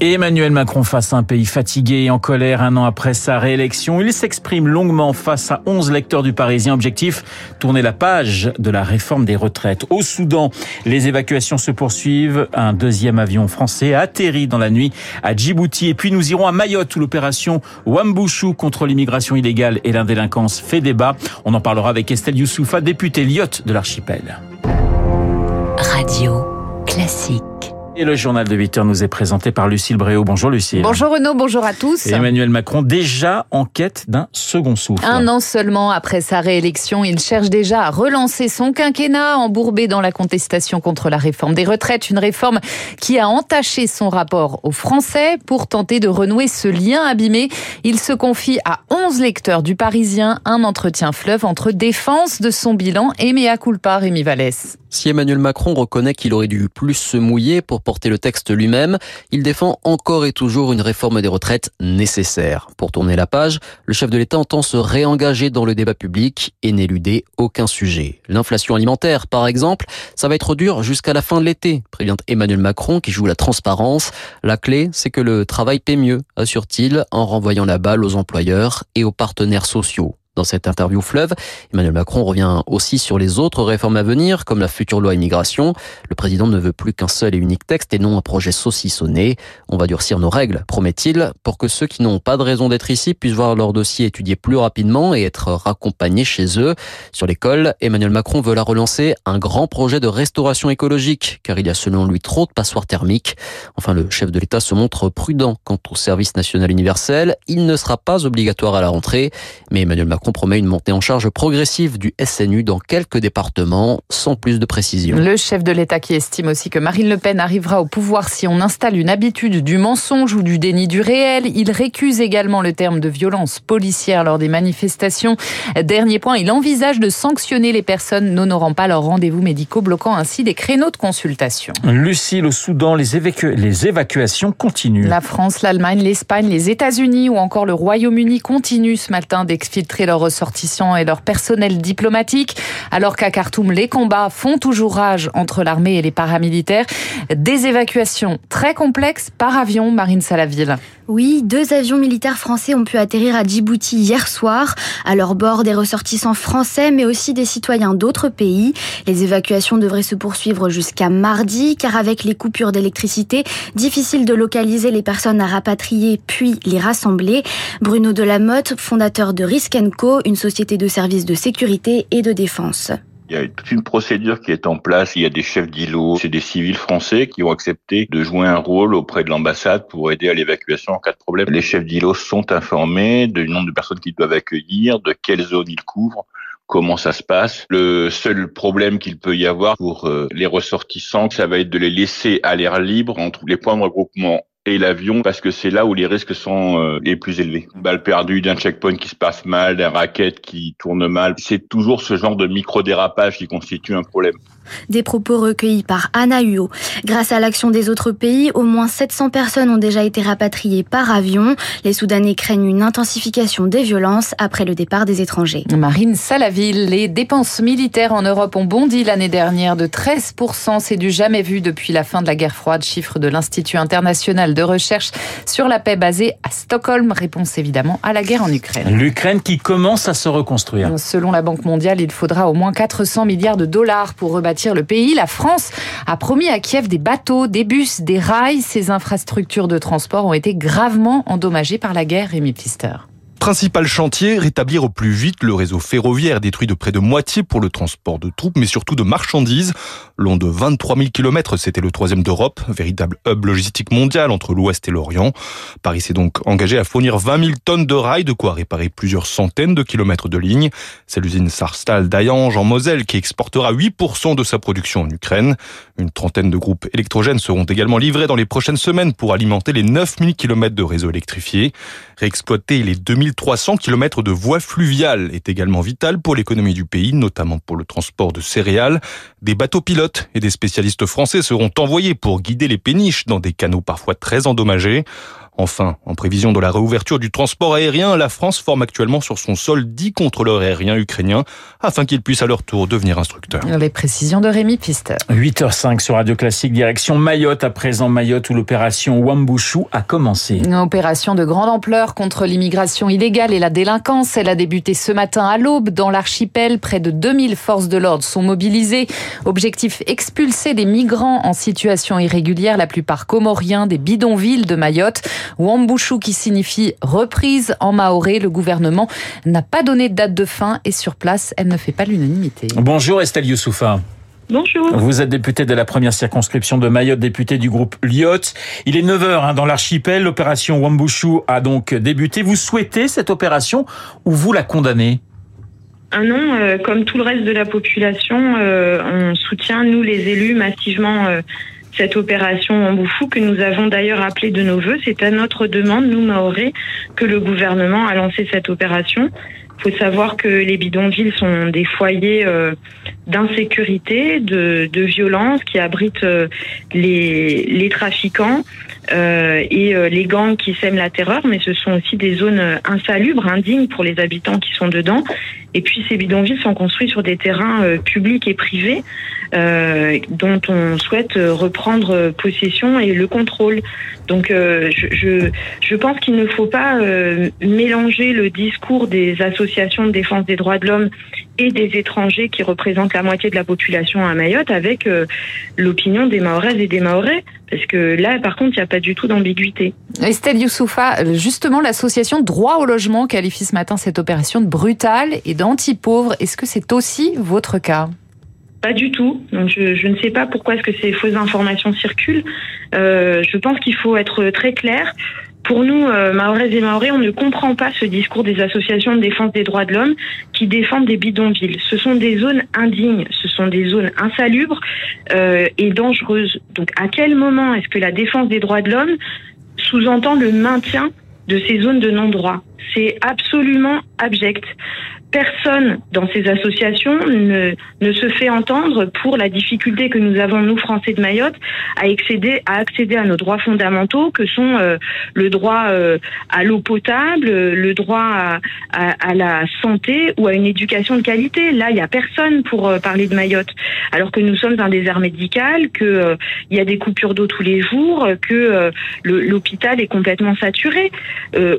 Emmanuel Macron face à un pays fatigué et en colère un an après sa réélection. Il s'exprime longuement face à 11 lecteurs du Parisien. Objectif, tourner la page de la réforme des retraites. Au Soudan, les évacuations se poursuivent. Un deuxième avion français atterrit dans la nuit à Djibouti. Et puis nous irons à Mayotte où l'opération Wambushu contre l'immigration illégale et l'indélinquance fait débat. On en parlera avec Estelle Youssoufa, députée lyotte de l'archipel. Radio Classique. Et le journal de 8 heures nous est présenté par Lucille Bréau. Bonjour Lucille. Bonjour Renaud, bonjour à tous. Et Emmanuel Macron déjà en quête d'un second souffle. Un an seulement après sa réélection, il cherche déjà à relancer son quinquennat embourbé dans la contestation contre la réforme des retraites, une réforme qui a entaché son rapport aux Français pour tenter de renouer ce lien abîmé. Il se confie à 11 lecteurs du Parisien, un entretien fleuve entre défense de son bilan et mea culpa Rémi Vallès. Si Emmanuel Macron reconnaît qu'il aurait dû plus se mouiller pour le texte lui-même, il défend encore et toujours une réforme des retraites nécessaire. Pour tourner la page, le chef de l'État entend se réengager dans le débat public et n'éluder aucun sujet. L'inflation alimentaire, par exemple, ça va être dur jusqu'à la fin de l'été, prévient Emmanuel Macron qui joue la transparence. La clé, c'est que le travail paie mieux, assure-t-il, en renvoyant la balle aux employeurs et aux partenaires sociaux. Dans cette interview fleuve, Emmanuel Macron revient aussi sur les autres réformes à venir, comme la future loi immigration. Le président ne veut plus qu'un seul et unique texte et non un projet saucissonné. On va durcir nos règles, promet-il, pour que ceux qui n'ont pas de raison d'être ici puissent voir leur dossier étudié plus rapidement et être raccompagnés chez eux. Sur l'école, Emmanuel Macron veut la relancer un grand projet de restauration écologique, car il y a selon lui trop de passoires thermiques. Enfin, le chef de l'État se montre prudent quant au service national universel. Il ne sera pas obligatoire à la rentrée, mais Emmanuel Macron compromet une montée en charge progressive du SNU dans quelques départements, sans plus de précision. Le chef de l'État qui estime aussi que Marine Le Pen arrivera au pouvoir si on installe une habitude du mensonge ou du déni du réel. Il récuse également le terme de violence policière lors des manifestations. Dernier point, il envisage de sanctionner les personnes n'honorant pas leurs rendez-vous médicaux, bloquant ainsi des créneaux de consultation. Lucille, au Soudan, les, évacu les évacuations continuent. La France, l'Allemagne, l'Espagne, les États-Unis ou encore le Royaume-Uni continuent ce matin d'exfiltrer leurs ressortissants et leur personnel diplomatique. Alors qu'à Khartoum, les combats font toujours rage entre l'armée et les paramilitaires. Des évacuations très complexes par avion, Marine Salaville. Oui, deux avions militaires français ont pu atterrir à Djibouti hier soir. À leur bord, des ressortissants français, mais aussi des citoyens d'autres pays. Les évacuations devraient se poursuivre jusqu'à mardi, car avec les coupures d'électricité, difficile de localiser les personnes à rapatrier puis les rassembler. Bruno Delamotte, fondateur de Risk Co, une société de services de sécurité et de défense. Il y a toute une procédure qui est en place. Il y a des chefs d'îlots, c'est des civils français qui ont accepté de jouer un rôle auprès de l'ambassade pour aider à l'évacuation en cas de problème. Les chefs d'îlots sont informés du nombre de personnes qu'ils doivent accueillir, de quelle zone ils couvrent comment ça se passe. Le seul problème qu'il peut y avoir pour euh, les ressortissants, ça va être de les laisser à l'air libre entre les points de regroupement et l'avion parce que c'est là où les risques sont euh, les plus élevés. Une balle perdue, d'un checkpoint qui se passe mal, d'un racket qui tourne mal, c'est toujours ce genre de micro-dérapage qui constitue un problème. Des propos recueillis par Anna Huot. Grâce à l'action des autres pays, au moins 700 personnes ont déjà été rapatriées par avion. Les Soudanais craignent une intensification des violences après le départ des étrangers. Marine Salaville, les dépenses militaires en Europe ont bondi l'année dernière de 13%. C'est du jamais vu depuis la fin de la guerre froide, chiffre de l'Institut international de recherche sur la paix basé à Stockholm. Réponse évidemment à la guerre en Ukraine. L'Ukraine qui commence à se reconstruire. Selon la Banque mondiale, il faudra au moins 400 milliards de dollars pour rebâtir le pays. La France a promis à Kiev des bateaux, des bus, des rails. Ces infrastructures de transport ont été gravement endommagées par la guerre, Rémi Plister. Principal chantier, rétablir au plus vite le réseau ferroviaire détruit de près de moitié pour le transport de troupes, mais surtout de marchandises. Long de 23 000 km, c'était le troisième d'Europe, véritable hub logistique mondial entre l'Ouest et l'Orient. Paris s'est donc engagé à fournir 20 000 tonnes de rails, de quoi réparer plusieurs centaines de kilomètres de lignes. C'est l'usine Sarstal d'Ayange en Moselle qui exportera 8% de sa production en Ukraine. Une trentaine de groupes électrogènes seront également livrés dans les prochaines semaines pour alimenter les 9 000 km de réseau électrifié. Réexploiter les 2000 2300 km de voies fluviales est également vital pour l'économie du pays, notamment pour le transport de céréales. Des bateaux pilotes et des spécialistes français seront envoyés pour guider les péniches dans des canaux parfois très endommagés. Enfin, en prévision de la réouverture du transport aérien, la France forme actuellement sur son sol 10 contrôleurs aériens ukrainiens afin qu'ils puissent à leur tour devenir instructeurs. Les précisions de Rémi Pister. 8h05 sur Radio Classique, direction Mayotte à présent. Mayotte où l'opération Wambushu a commencé. Une opération de grande ampleur contre l'immigration illégale et la délinquance. Elle a débuté ce matin à l'aube dans l'archipel. Près de 2000 forces de l'ordre sont mobilisées. Objectif expulser les migrants en situation irrégulière, la plupart comoriens des bidonvilles de Mayotte. Wambushu qui signifie reprise en maoré. Le gouvernement n'a pas donné de date de fin et sur place, elle ne fait pas l'unanimité. Bonjour Estelle Youssoufa. Bonjour. Vous êtes député de la première circonscription de Mayotte, député du groupe Lyot. Il est 9h hein, dans l'archipel. L'opération Wambushu a donc débuté. Vous souhaitez cette opération ou vous la condamnez? Un non, euh, comme tout le reste de la population, euh, on soutient, nous les élus, massivement euh, cette opération en Boufou que nous avons d'ailleurs appelée de nos voeux. C'est à notre demande, nous Maoré, que le gouvernement a lancé cette opération. Il faut savoir que les bidonvilles sont des foyers euh, d'insécurité, de, violence qui abritent euh, les, trafiquants euh, et les gangs qui sèment la terreur, mais ce sont aussi des zones insalubres, indignes pour les habitants qui sont dedans. Et puis ces bidonvilles sont construits sur des terrains euh, publics et privés dont on souhaite reprendre possession et le contrôle. Donc je, je, je, pense qu'il ne faut pas mélanger le discours des associations de défense des droits de l'homme et des étrangers qui représentent la moitié de la population à Mayotte avec l'opinion des Mahoraises et des Mahorais. Parce que là, par contre, il n'y a pas du tout d'ambiguïté. Estelle Youssoufa, justement, l'association Droit au logement qualifie ce matin cette opération de brutale et d'anti-pauvre. Est-ce que c'est aussi votre cas? Pas du tout. Je, ne sais pas pourquoi est-ce que ces fausses informations circulent. Euh, je pense qu'il faut être très clair. Pour nous, euh, et Maorais, on ne comprend pas ce discours des associations de défense des droits de l'homme qui défendent des bidonvilles. Ce sont des zones indignes, ce sont des zones insalubres euh, et dangereuses. Donc à quel moment est-ce que la défense des droits de l'homme sous-entend le maintien de ces zones de non-droit? C'est absolument abject personne dans ces associations ne, ne se fait entendre pour la difficulté que nous avons, nous, Français de Mayotte, à accéder à, accéder à nos droits fondamentaux, que sont euh, le droit euh, à l'eau potable, le droit à, à, à, la santé ou à une éducation de qualité. Là, il n'y a personne pour euh, parler de Mayotte, alors que nous sommes un désert médical, que il y a des coupures d'eau tous les jours, que l'hôpital est complètement saturé,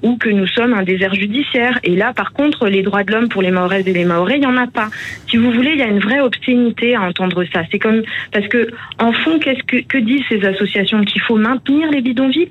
ou que nous sommes un désert judiciaire. Et là, par contre, les droits de l'homme pour les Maorais et les Maorais, il n'y en a pas. Si vous voulez, il y a une vraie obscénité à entendre ça. C'est comme parce que en fond, qu'est-ce que, que disent ces associations Qu'il faut maintenir les bidonvilles?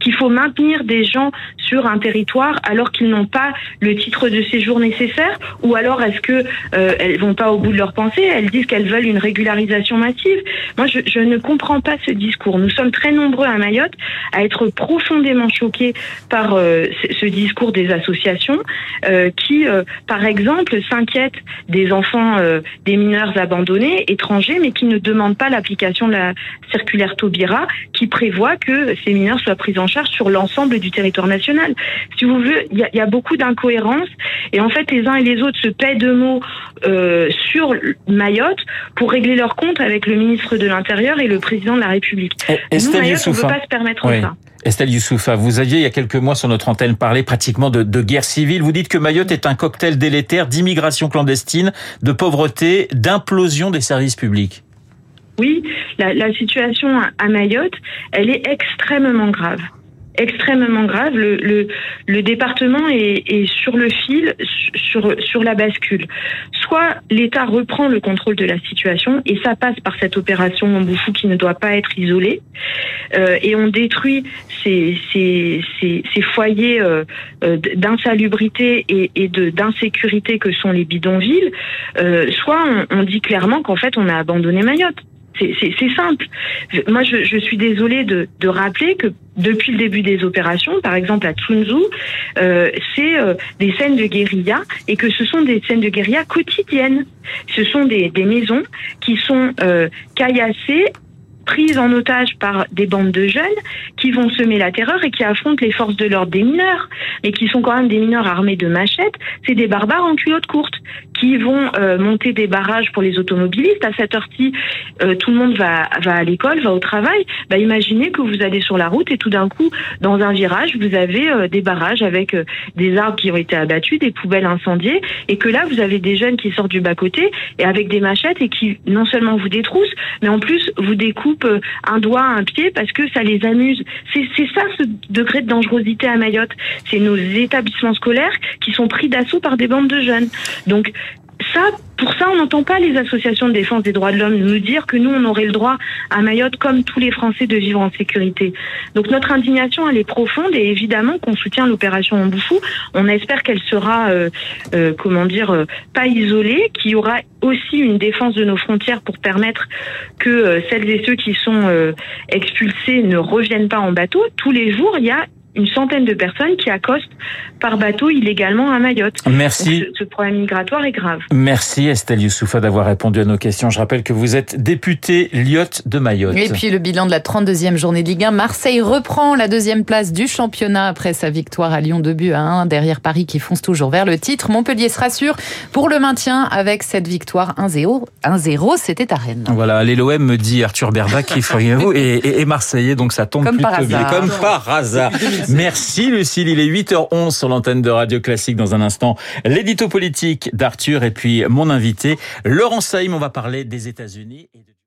Qu'il faut maintenir des gens sur un territoire alors qu'ils n'ont pas le titre de séjour nécessaire ou alors est-ce que euh, elles vont pas au bout de leur pensée elles disent qu'elles veulent une régularisation massive. Moi je, je, ne comprends pas ce discours. Nous sommes très nombreux à Mayotte à être profondément choqués par euh, ce discours des associations euh, qui euh, par exemple s'inquiètent des enfants euh, des mineurs abandonnés étrangers mais qui ne demandent pas l'application de la circulaire Taubira qui prévoit que ces mineurs soient pris en charge sur l'ensemble du territoire national. Si vous voulez, il y, y, a beaucoup d'incohérences et en fait les uns et les autres se paient de mots euh, sur Mayotte pour régler leur compte avec le ministre de l'Intérieur et le président de la République. Et Nous, Mayotte, on ne peut pas se permettre oui. ça. Estelle Youssoufa, vous aviez il y a quelques mois sur notre antenne parlé pratiquement de, de guerre civile. Vous dites que Mayotte est un cocktail délétère d'immigration clandestine, de pauvreté, d'implosion des services publics. Oui, la, situation à Mayotte, elle est extrêmement grave extrêmement grave. Le, département est, sur le fil, sur, la bascule. Soit l'État reprend le contrôle de la situation, et ça passe par cette opération en Boufou qui ne doit pas être isolée, euh, et on détruit ces, foyers euh, d'insalubrité et, d'insécurité que sont les bidonvilles, euh, soit on dit clairement qu'en fait on a abandonné Mayotte. C'est simple. Moi, je, suis désolée de, rappeler que depuis le début des opérations, par exemple à Tsunzu, euh, c'est euh, des scènes de guérilla et que ce sont des scènes de guérilla quotidiennes. Ce sont des, des maisons qui sont euh, caillassées prises en otage par des bandes de jeunes qui vont semer la terreur et qui affrontent les forces de l'ordre des mineurs, mais qui sont quand même des mineurs armés de machettes. C'est des barbares en culotte courte qui vont euh, monter des barrages pour les automobilistes. À cette heure-ci, euh, tout le monde va, va à l'école, va au travail. Bah, imaginez que vous allez sur la route et tout d'un coup, dans un virage, vous avez euh, des barrages avec des arbres qui ont été abattus, des poubelles incendiées, et que là, vous avez des jeunes qui sortent du bas-côté et avec des machettes et qui non seulement vous détroussent, mais en plus vous découpent un doigt, un pied parce que ça les amuse. C'est ça ce degré de dangerosité à Mayotte. C'est nos établissements scolaires qui sont pris d'assaut par des bandes de jeunes. Donc pour ça, on n'entend pas les associations de défense des droits de l'homme nous dire que nous, on aurait le droit à Mayotte, comme tous les Français, de vivre en sécurité. Donc notre indignation, elle est profonde et évidemment qu'on soutient l'opération Amboufou. On espère qu'elle sera, euh, euh, comment dire, euh, pas isolée, qu'il y aura aussi une défense de nos frontières pour permettre que celles et ceux qui sont expulsés ne reviennent pas en bateau. Tous les jours, il y a une centaine de personnes qui accostent par bateau illégalement à Mayotte. Merci. ce, problème migratoire est grave. Merci Estelle Youssoufa d'avoir répondu à nos questions. Je rappelle que vous êtes députée Lyotte de Mayotte. Et puis le bilan de la 32e journée de Ligue 1. Marseille reprend la deuxième place du championnat après sa victoire à Lyon 2 buts à 1 derrière Paris qui fonce toujours vers le titre. Montpellier se rassure pour le maintien avec cette victoire 1-0. 1-0, c'était à Rennes. Voilà, l'LOM me dit Arthur Berbac, et, et, Marseillais, donc ça tombe Comme plutôt bien. Comme par hasard. Merci Lucille, il est 8h11 sur l'antenne de Radio Classique dans un instant. L'édito politique d'Arthur et puis mon invité, Laurent Saïm, on va parler des États-Unis.